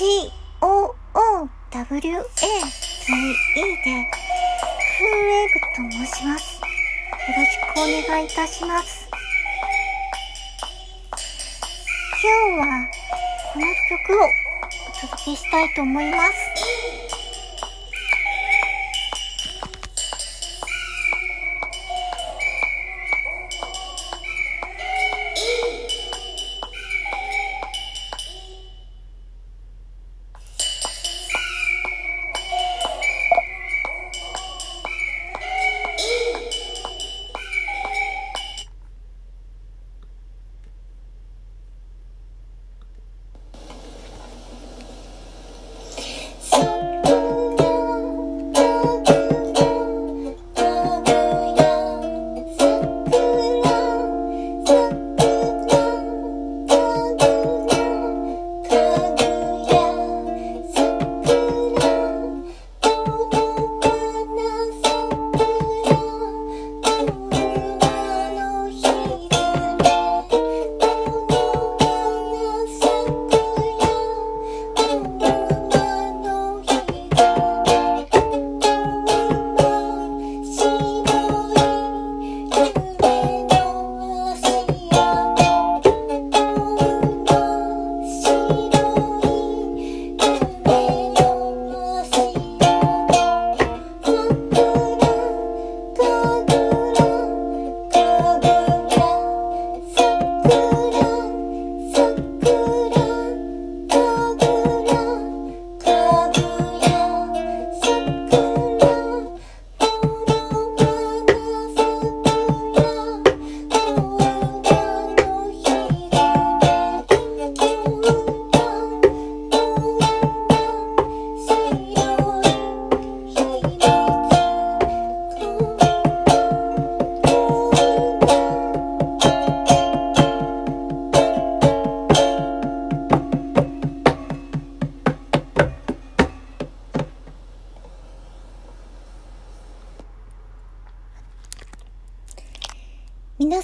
COOWAVE で、クーウェーブと申します。よろしくお願いいたします。今日は、この曲をお届けしたいと思います。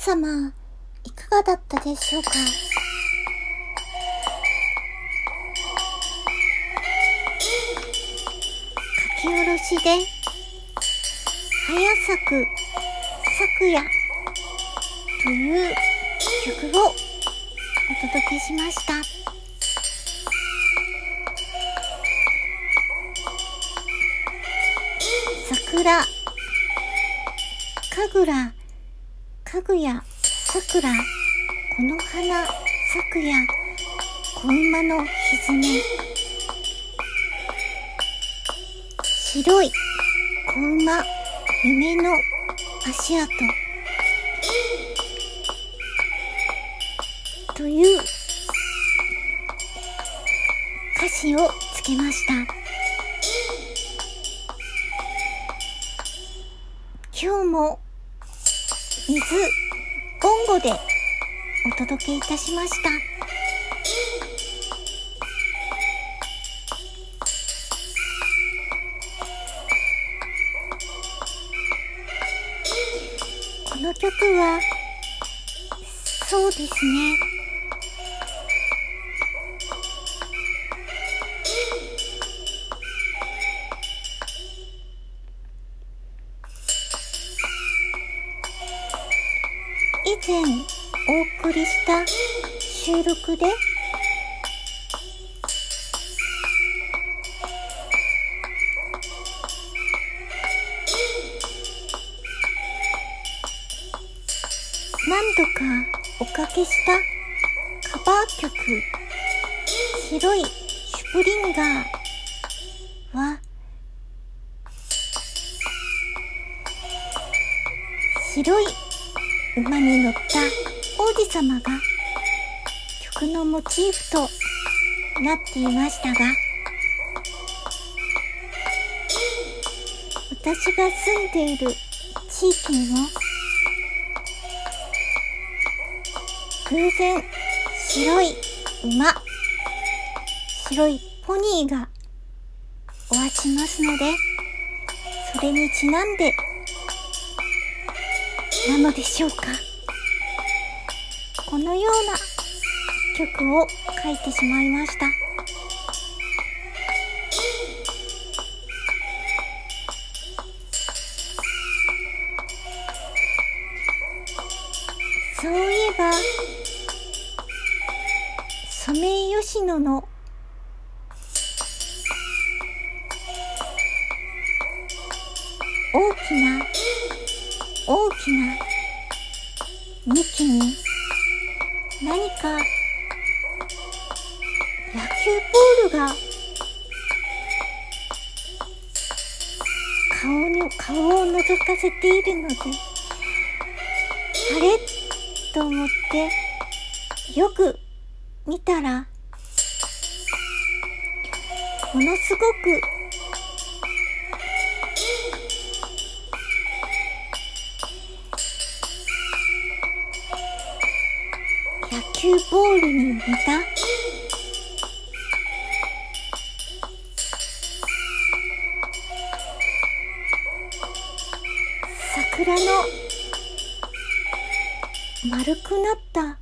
様、いかがだったでしょうか？書き下ろしで、早咲く昨夜という曲をお届けしました。桜、神楽、かぐや、さくら、この花、咲くや、小馬のひずめ。白い、小馬、夢の足跡。という歌詞をつけました。今日も水ボンゴでお届けいたしました。この曲は、そうですね。前お送りした収録で何度かおかけしたカバー曲白いシュプリンガーは白い馬に乗った王子様が曲のモチーフとなっていましたが私が住んでいる地域にも偶然白い馬白いポニーがお会しますのでそれにちなんでなのでしょうか？このような曲を書いてしまいました。そういえばソメイヨシノの大きなきな幹に何か野球ボールが顔に顔を覗かせているのであれ？と思ってよく見たらものすごく球ボールに似た？桜の丸くなった。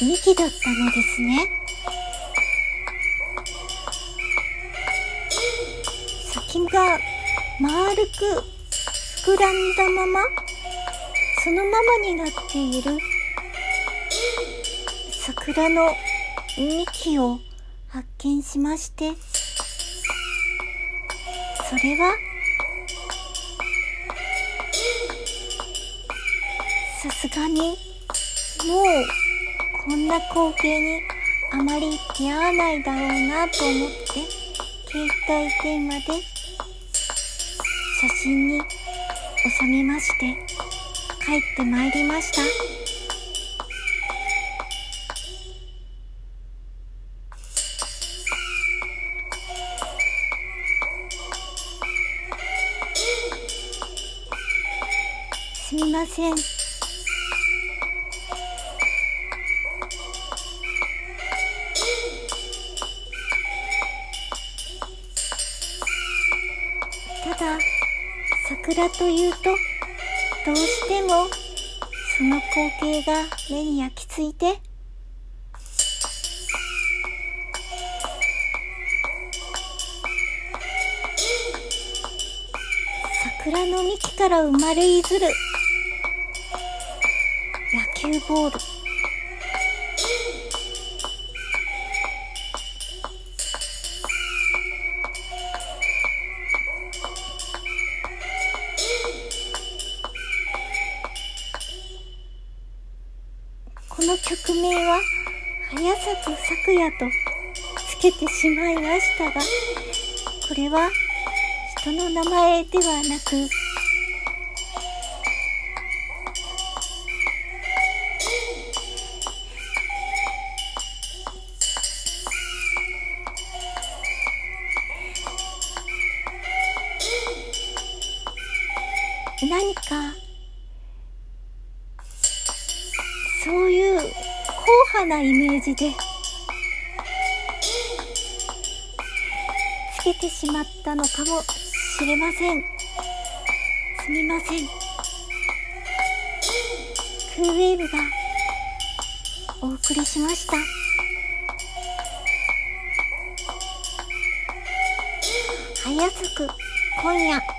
幹だったのですね。先が丸く膨らんだままそのままになっている。桜の幹を発見しましてそれはさすがにもうこんな光景にあまり出会わないだろうなと思って携帯電話で写真に収めまして帰ってまいりました。すみません。桜というとどうしてもその光景が目に焼き付いて桜の幹から生まれいずる野球ボールこの曲名は早里咲也とつけてしまいましたがこれは人の名前ではなく何か硬派なイメージで。つけてしまったのかもしれません。すみません。クーウェーブがお送りしました。早速今夜。